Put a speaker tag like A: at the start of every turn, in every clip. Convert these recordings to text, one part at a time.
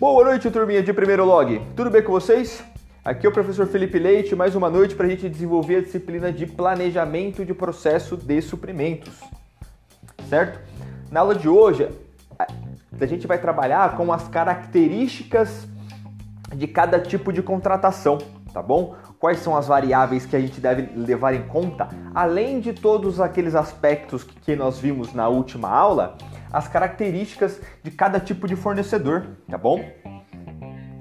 A: Boa noite, turminha de primeiro log. Tudo bem com vocês? Aqui é o professor Felipe Leite, mais uma noite para a gente desenvolver a disciplina de planejamento de processo de suprimentos. Certo? Na aula de hoje, a gente vai trabalhar com as características de cada tipo de contratação, tá bom? Quais são as variáveis que a gente deve levar em conta, além de todos aqueles aspectos que nós vimos na última aula, as características de cada tipo de fornecedor, tá bom?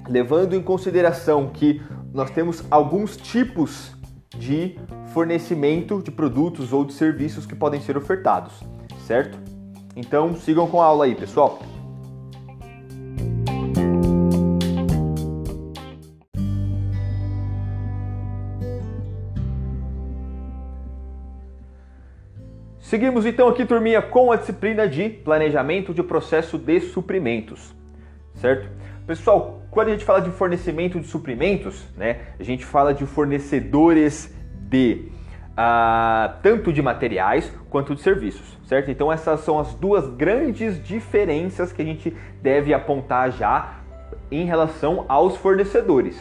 A: Levando em consideração que nós temos alguns tipos de fornecimento de produtos ou de serviços que podem ser ofertados, certo? Então sigam com a aula aí, pessoal. Seguimos então aqui, turminha, com a disciplina de planejamento de processo de suprimentos, certo? Pessoal, quando a gente fala de fornecimento de suprimentos, né, a gente fala de fornecedores de uh, tanto de materiais quanto de serviços, certo? Então essas são as duas grandes diferenças que a gente deve apontar já em relação aos fornecedores,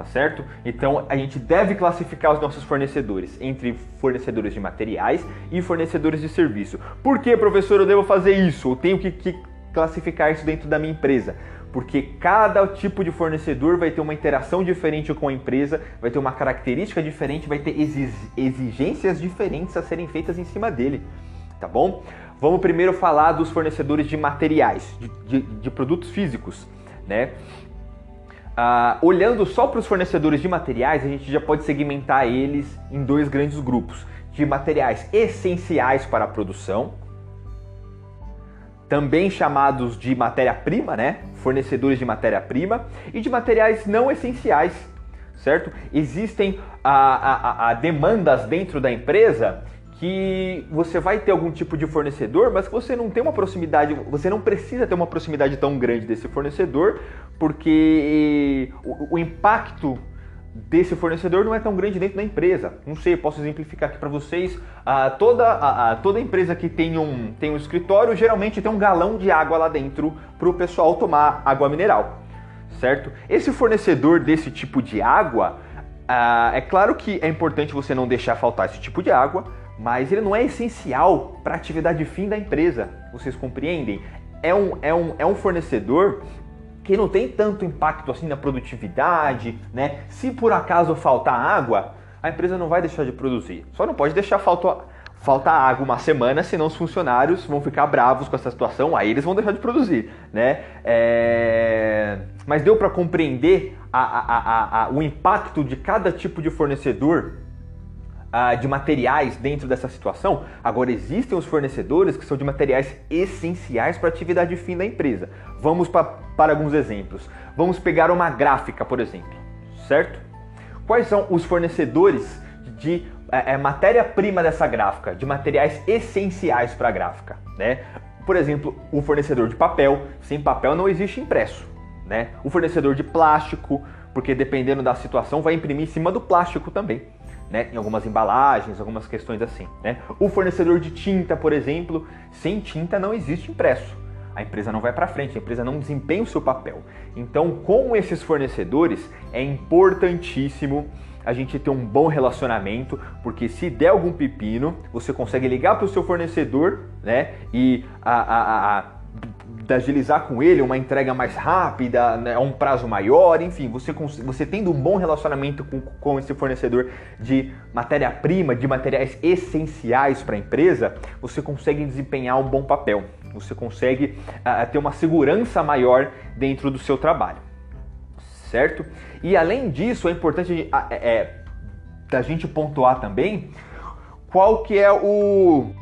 A: tá certo? Então a gente deve classificar os nossos fornecedores entre fornecedores de materiais e fornecedores de serviço. Por que, professor, eu devo fazer isso? Eu tenho que, que classificar isso dentro da minha empresa? Porque cada tipo de fornecedor vai ter uma interação diferente com a empresa, vai ter uma característica diferente, vai ter exigências diferentes a serem feitas em cima dele, tá bom? Vamos primeiro falar dos fornecedores de materiais, de, de, de produtos físicos, né? Uh, olhando só para os fornecedores de materiais, a gente já pode segmentar eles em dois grandes grupos: de materiais essenciais para a produção, também chamados de matéria-prima, né? Fornecedores de matéria-prima, e de materiais não essenciais, certo? Existem a, a, a demandas dentro da empresa que você vai ter algum tipo de fornecedor, mas que você não tem uma proximidade, você não precisa ter uma proximidade tão grande desse fornecedor, porque o, o impacto desse fornecedor não é tão grande dentro da empresa. Não sei, posso exemplificar aqui para vocês. Ah, toda, a, toda empresa que tem um, tem um escritório geralmente tem um galão de água lá dentro para o pessoal tomar água mineral, certo? Esse fornecedor desse tipo de água, ah, é claro que é importante você não deixar faltar esse tipo de água, mas ele não é essencial para a atividade fim da empresa. Vocês compreendem? É um, é um, é um fornecedor que não tem tanto impacto assim na produtividade, né? Se por acaso faltar água, a empresa não vai deixar de produzir. Só não pode deixar faltar, faltar água uma semana, senão os funcionários vão ficar bravos com essa situação, aí eles vão deixar de produzir, né? É... Mas deu para compreender a, a, a, o impacto de cada tipo de fornecedor uh, de materiais dentro dessa situação, agora existem os fornecedores que são de materiais essenciais para a atividade fim da empresa. Vamos pra, para alguns exemplos. Vamos pegar uma gráfica, por exemplo, certo? Quais são os fornecedores de é, é, matéria-prima dessa gráfica, de materiais essenciais para a gráfica, né? Por exemplo, o fornecedor de papel, sem papel não existe impresso, né? O fornecedor de plástico, porque dependendo da situação vai imprimir em cima do plástico também né, em algumas embalagens, algumas questões assim. Né? O fornecedor de tinta, por exemplo, sem tinta não existe impresso. A empresa não vai para frente, a empresa não desempenha o seu papel. Então, com esses fornecedores, é importantíssimo a gente ter um bom relacionamento, porque se der algum pepino, você consegue ligar para o seu fornecedor, né, e a, a, a agilizar com ele uma entrega mais rápida, né, um prazo maior, enfim, você, você tendo um bom relacionamento com, com esse fornecedor de matéria-prima, de materiais essenciais para a empresa, você consegue desempenhar um bom papel, você consegue uh, ter uma segurança maior dentro do seu trabalho, certo? E além disso, é importante é, é, da gente pontuar também qual que é o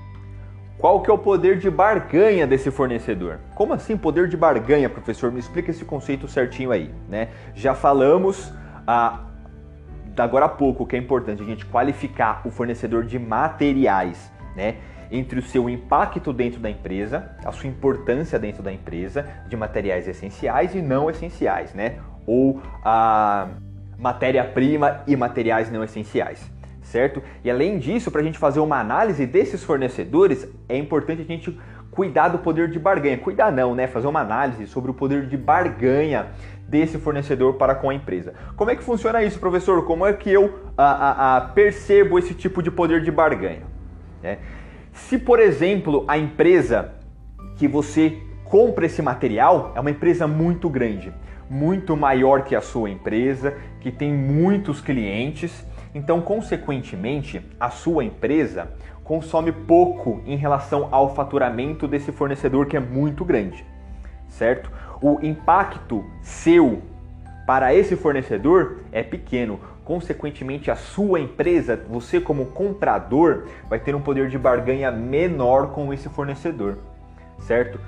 A: qual que é o poder de barganha desse fornecedor? Como assim poder de barganha, professor? Me explica esse conceito certinho aí, né? Já falamos ah, agora há pouco que é importante a gente qualificar o fornecedor de materiais, né? Entre o seu impacto dentro da empresa, a sua importância dentro da empresa, de materiais essenciais e não essenciais, né? Ou a matéria-prima e materiais não essenciais, certo? E além disso, para a gente fazer uma análise desses fornecedores, é importante a gente cuidar do poder de barganha. Cuidar não, né? Fazer uma análise sobre o poder de barganha desse fornecedor para com a empresa. Como é que funciona isso, professor? Como é que eu a, a, a percebo esse tipo de poder de barganha? É. Se, por exemplo, a empresa que você compra esse material é uma empresa muito grande, muito maior que a sua empresa, que tem muitos clientes, então, consequentemente, a sua empresa consome pouco em relação ao faturamento desse fornecedor que é muito grande, certo? O impacto seu para esse fornecedor é pequeno. Consequentemente, a sua empresa, você como comprador, vai ter um poder de barganha menor com esse fornecedor, certo?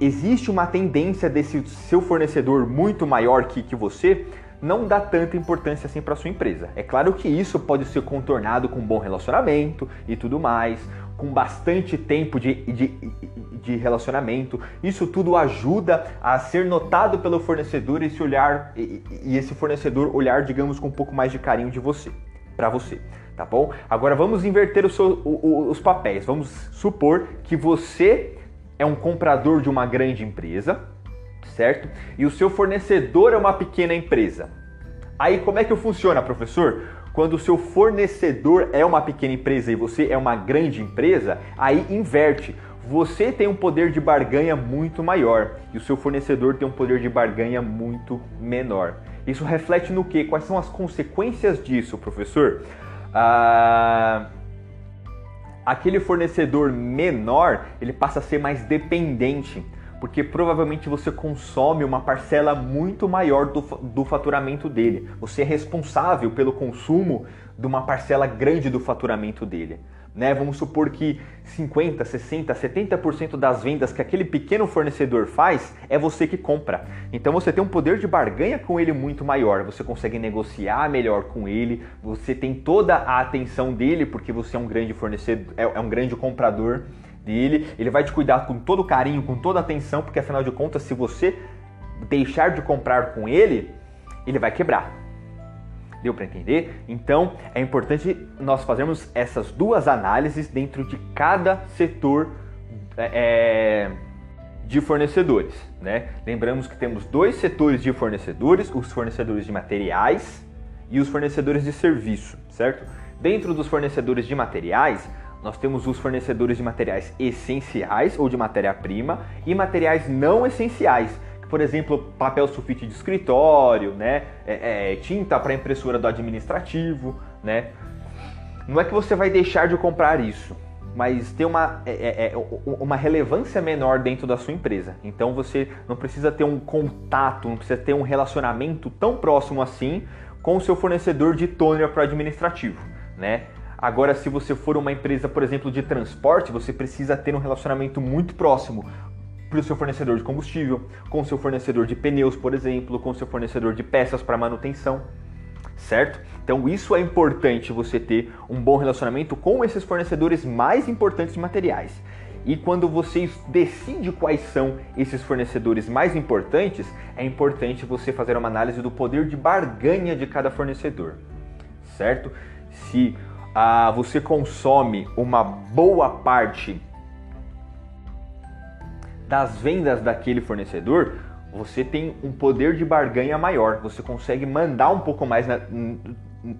A: existe uma tendência desse seu fornecedor muito maior que, que você não dá tanta importância assim para sua empresa. É claro que isso pode ser contornado com um bom relacionamento e tudo mais, com bastante tempo de, de, de relacionamento. Isso tudo ajuda a ser notado pelo fornecedor esse olhar e, e esse fornecedor olhar, digamos, com um pouco mais de carinho de você, para você, tá bom? Agora vamos inverter o seu, o, o, os papéis. Vamos supor que você é um comprador de uma grande empresa, certo? E o seu fornecedor é uma pequena empresa. Aí como é que funciona, professor? Quando o seu fornecedor é uma pequena empresa e você é uma grande empresa, aí inverte. Você tem um poder de barganha muito maior e o seu fornecedor tem um poder de barganha muito menor. Isso reflete no que? Quais são as consequências disso, professor? Ah aquele fornecedor menor ele passa a ser mais dependente, porque provavelmente você consome uma parcela muito maior do, do faturamento dele. Você é responsável pelo consumo de uma parcela grande do faturamento dele. Né? Vamos supor que 50, 60, 70% das vendas que aquele pequeno fornecedor faz é você que compra. Então você tem um poder de barganha com ele muito maior. Você consegue negociar melhor com ele. Você tem toda a atenção dele porque você é um grande fornecedor, é, é um grande comprador dele. Ele vai te cuidar com todo carinho, com toda atenção, porque afinal de contas, se você deixar de comprar com ele, ele vai quebrar. Deu para entender? Então é importante nós fazermos essas duas análises dentro de cada setor é, é, de fornecedores. Né? Lembramos que temos dois setores de fornecedores: os fornecedores de materiais e os fornecedores de serviço, certo? Dentro dos fornecedores de materiais, nós temos os fornecedores de materiais essenciais ou de matéria-prima e materiais não essenciais por exemplo, papel sulfite de escritório, né? É, é, tinta para impressora do administrativo, né? Não é que você vai deixar de comprar isso, mas tem uma, é, é, é uma relevância menor dentro da sua empresa. Então você não precisa ter um contato, não precisa ter um relacionamento tão próximo assim com o seu fornecedor de toner para administrativo, né? Agora, se você for uma empresa, por exemplo, de transporte, você precisa ter um relacionamento muito próximo para o seu fornecedor de combustível, com o seu fornecedor de pneus, por exemplo, com o seu fornecedor de peças para manutenção, certo? Então isso é importante você ter um bom relacionamento com esses fornecedores mais importantes de materiais. E quando você decide quais são esses fornecedores mais importantes, é importante você fazer uma análise do poder de barganha de cada fornecedor, certo? Se ah, você consome uma boa parte das vendas daquele fornecedor, você tem um poder de barganha maior, você consegue mandar um pouco mais na,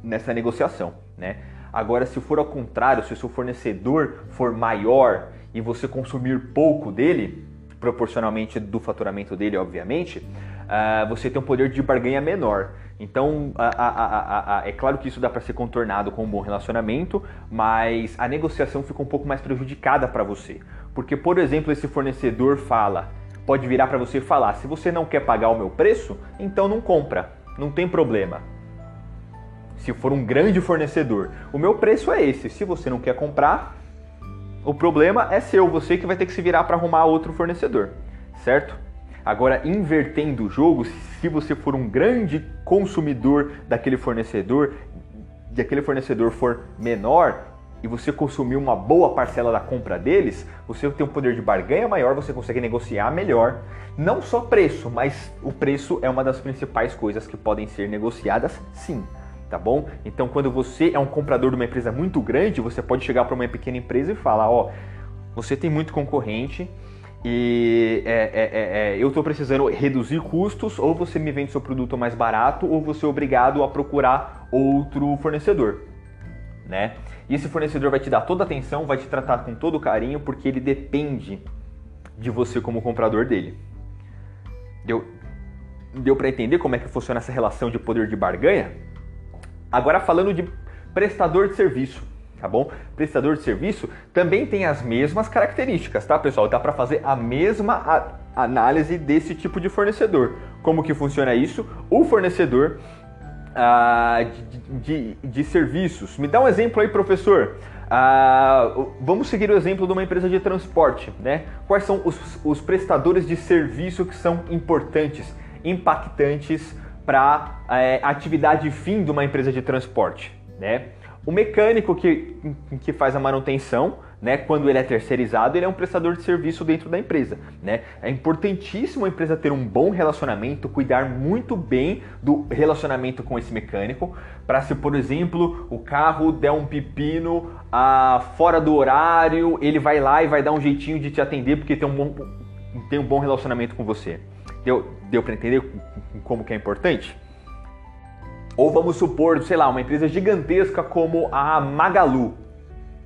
A: nessa negociação, né? Agora, se for ao contrário, se o seu fornecedor for maior e você consumir pouco dele, proporcionalmente do faturamento dele, obviamente, uh, você tem um poder de barganha menor. Então, a, a, a, é claro que isso dá para ser contornado com um bom relacionamento, mas a negociação fica um pouco mais prejudicada para você. Porque, por exemplo, esse fornecedor fala, pode virar para você e falar: se você não quer pagar o meu preço, então não compra, não tem problema. Se for um grande fornecedor, o meu preço é esse. Se você não quer comprar, o problema é seu, você que vai ter que se virar para arrumar outro fornecedor, certo? Agora, invertendo o jogo, se você for um grande consumidor daquele fornecedor e aquele fornecedor for menor e você consumir uma boa parcela da compra deles, você tem um poder de barganha maior, você consegue negociar melhor. Não só preço, mas o preço é uma das principais coisas que podem ser negociadas, sim. tá bom? Então, quando você é um comprador de uma empresa muito grande, você pode chegar para uma pequena empresa e falar, ó, você tem muito concorrente e é, é, é, é eu estou precisando reduzir custos, ou você me vende seu produto mais barato, ou você é obrigado a procurar outro fornecedor, né? E esse fornecedor vai te dar toda a atenção, vai te tratar com todo carinho, porque ele depende de você como comprador dele. Deu, deu para entender como é que funciona essa relação de poder de barganha? Agora falando de prestador de serviço, tá bom? Prestador de serviço também tem as mesmas características, tá, pessoal? Dá para fazer a mesma análise desse tipo de fornecedor. Como que funciona isso? O fornecedor ah, de, de, de, serviços. Me dá um exemplo aí, professor. Ah, vamos seguir o exemplo de uma empresa de transporte, né? Quais são os, os prestadores de serviço que são importantes, impactantes para a é, atividade fim de uma empresa de transporte, né? O mecânico que, que faz a manutenção, né, quando ele é terceirizado, ele é um prestador de serviço dentro da empresa. Né? É importantíssimo a empresa ter um bom relacionamento, cuidar muito bem do relacionamento com esse mecânico, para se, por exemplo, o carro der um pepino ah, fora do horário, ele vai lá e vai dar um jeitinho de te atender porque tem um bom, tem um bom relacionamento com você. Deu, deu para entender como que é importante? Ou vamos supor, sei lá, uma empresa gigantesca como a Magalu,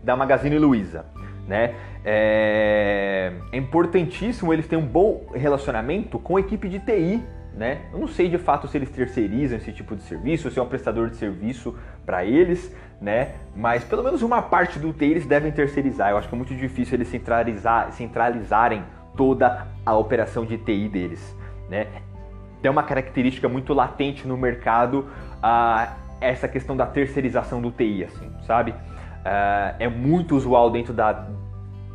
A: da Magazine Luiza, né? É... é importantíssimo eles terem um bom relacionamento com a equipe de TI, né? Eu não sei de fato se eles terceirizam esse tipo de serviço, se é um prestador de serviço para eles, né? Mas pelo menos uma parte do TI eles devem terceirizar. Eu acho que é muito difícil eles centralizar, centralizarem toda a operação de TI deles, né? Tem uma característica muito latente no mercado uh, essa questão da terceirização do TI, assim, sabe? Uh, é muito usual dentro da,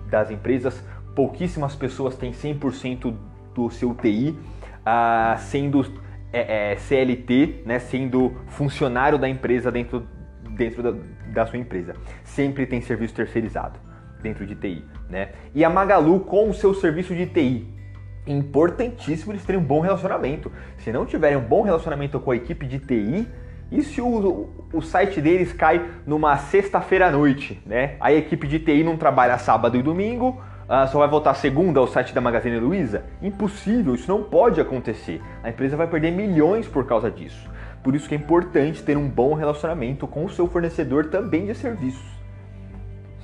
A: das empresas, pouquíssimas pessoas têm 100% do seu TI ah, sendo é, é, CLT, né, sendo funcionário da empresa dentro, dentro da, da sua empresa. Sempre tem serviço terceirizado dentro de TI. Né? E a Magalu com o seu serviço de TI, importantíssimo eles terem um bom relacionamento. Se não tiverem um bom relacionamento com a equipe de TI, e se o, o site deles cai numa sexta-feira à noite, né? A equipe de TI não trabalha sábado e domingo, uh, só vai voltar segunda ao site da Magazine Luiza? Impossível, isso não pode acontecer. A empresa vai perder milhões por causa disso. Por isso que é importante ter um bom relacionamento com o seu fornecedor também de serviços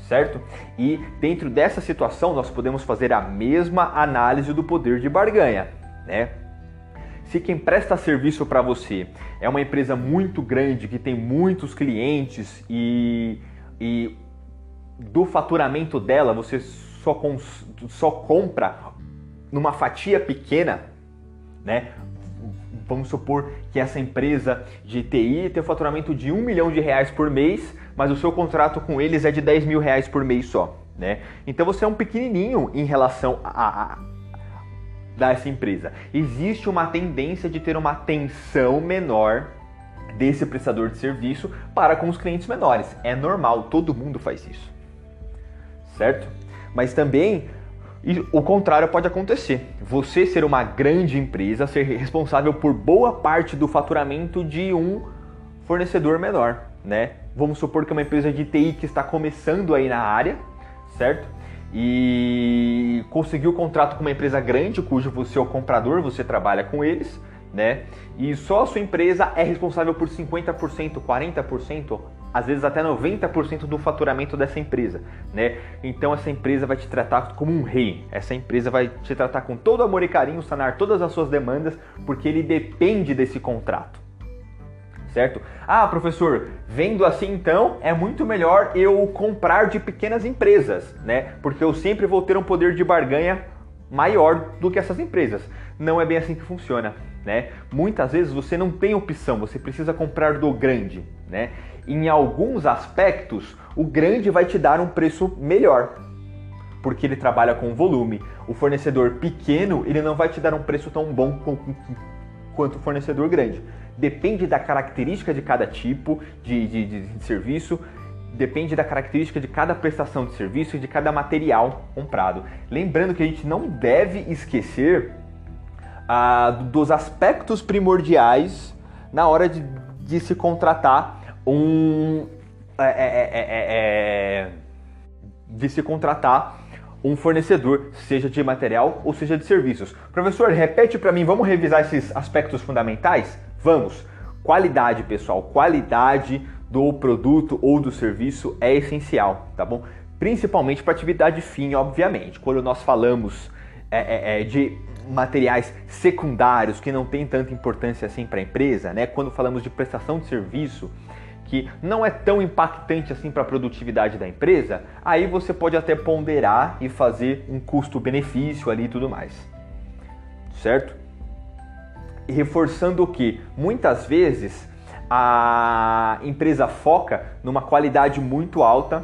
A: certo? E dentro dessa situação nós podemos fazer a mesma análise do poder de barganha, né? Se quem presta serviço para você é uma empresa muito grande que tem muitos clientes e, e do faturamento dela você só, cons, só compra numa fatia pequena, né? Vamos supor que essa empresa de TI tem um faturamento de um milhão de reais por mês mas o seu contrato com eles é de 10 mil reais por mês só, né? Então você é um pequenininho em relação a, a dessa empresa. Existe uma tendência de ter uma atenção menor desse prestador de serviço para com os clientes menores. É normal, todo mundo faz isso. Certo? Mas também o contrário pode acontecer. Você ser uma grande empresa, ser responsável por boa parte do faturamento de um fornecedor menor, né? Vamos supor que é uma empresa de TI que está começando aí na área, certo? E conseguiu o contrato com uma empresa grande, cujo você é o comprador, você trabalha com eles, né? E só a sua empresa é responsável por 50%, 40%, às vezes até 90% do faturamento dessa empresa, né? Então essa empresa vai te tratar como um rei. Essa empresa vai te tratar com todo amor e carinho, sanar todas as suas demandas, porque ele depende desse contrato certo? Ah, professor, vendo assim então é muito melhor eu comprar de pequenas empresas, né? Porque eu sempre vou ter um poder de barganha maior do que essas empresas. Não é bem assim que funciona, né? Muitas vezes você não tem opção, você precisa comprar do grande, né? Em alguns aspectos, o grande vai te dar um preço melhor, porque ele trabalha com volume. O fornecedor pequeno, ele não vai te dar um preço tão bom quanto o fornecedor grande depende da característica de cada tipo de, de, de, de serviço, depende da característica de cada prestação de serviço e de cada material comprado. Lembrando que a gente não deve esquecer ah, dos aspectos primordiais na hora de, de se contratar um. É, é, é, de se contratar um fornecedor, seja de material ou seja de serviços. Professor, repete para mim, vamos revisar esses aspectos fundamentais? Vamos. Qualidade, pessoal, qualidade do produto ou do serviço é essencial, tá bom? Principalmente para atividade fim, obviamente. Quando nós falamos é, é, é, de materiais secundários que não têm tanta importância assim para a empresa, né? Quando falamos de prestação de serviço, que não é tão impactante assim para a produtividade da empresa, aí você pode até ponderar e fazer um custo-benefício ali e tudo mais. Certo? Reforçando que muitas vezes a empresa foca numa qualidade muito alta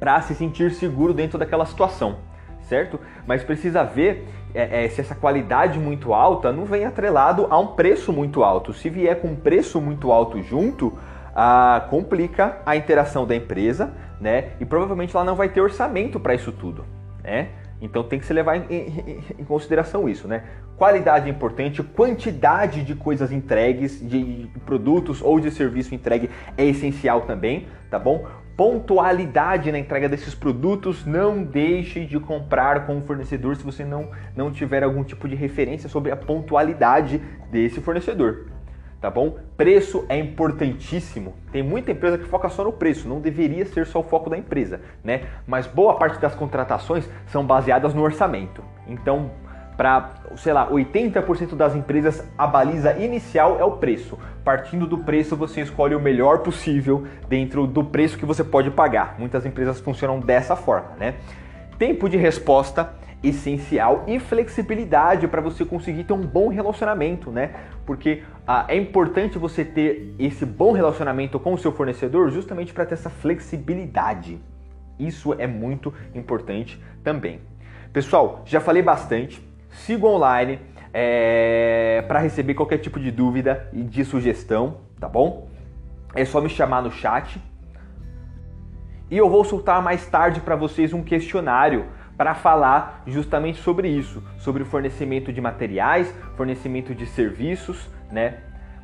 A: para se sentir seguro dentro daquela situação, certo? Mas precisa ver é, é, se essa qualidade muito alta não vem atrelado a um preço muito alto. Se vier com um preço muito alto junto, ah, complica a interação da empresa, né? E provavelmente ela não vai ter orçamento para isso tudo, né? Então tem que se levar em, em, em, consideração isso, né? Qualidade é importante, quantidade de coisas entregues, de produtos ou de serviço entregue é essencial também, tá bom? Pontualidade na entrega desses produtos, não deixe de comprar com o fornecedor se você não, não tiver algum tipo de referência sobre a pontualidade desse fornecedor tá bom? Preço é importantíssimo. Tem muita empresa que foca só no preço, não deveria ser só o foco da empresa, né? Mas boa parte das contratações são baseadas no orçamento. Então, para, sei lá, 80% das empresas a baliza inicial é o preço. Partindo do preço, você escolhe o melhor possível dentro do preço que você pode pagar. Muitas empresas funcionam dessa forma, né? Tempo de resposta essencial e flexibilidade para você conseguir ter um bom relacionamento, né? Porque ah, é importante você ter esse bom relacionamento com o seu fornecedor justamente para ter essa flexibilidade. Isso é muito importante também. Pessoal, já falei bastante. Siga online é, para receber qualquer tipo de dúvida e de sugestão, tá bom? É só me chamar no chat. E eu vou soltar mais tarde para vocês um questionário para falar justamente sobre isso, sobre o fornecimento de materiais, fornecimento de serviços, né?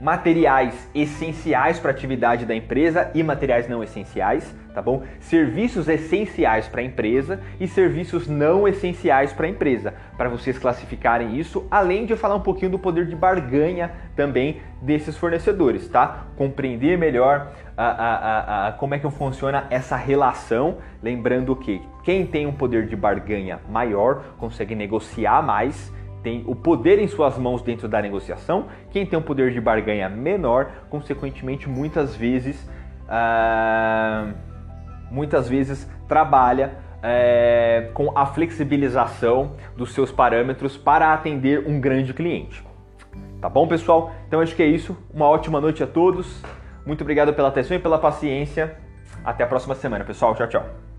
A: Materiais essenciais para a atividade da empresa e materiais não essenciais, tá bom? Serviços essenciais para a empresa e serviços não essenciais para a empresa, para vocês classificarem isso, além de falar um pouquinho do poder de barganha também desses fornecedores, tá? Compreender melhor a, a, a, como é que funciona essa relação, lembrando que quem tem um poder de barganha maior consegue negociar mais, tem o poder em suas mãos dentro da negociação. Quem tem um poder de barganha menor, consequentemente, muitas vezes, uh, muitas vezes trabalha uh, com a flexibilização dos seus parâmetros para atender um grande cliente. Tá bom, pessoal? Então acho que é isso. Uma ótima noite a todos. Muito obrigado pela atenção e pela paciência. Até a próxima semana, pessoal. Tchau, tchau.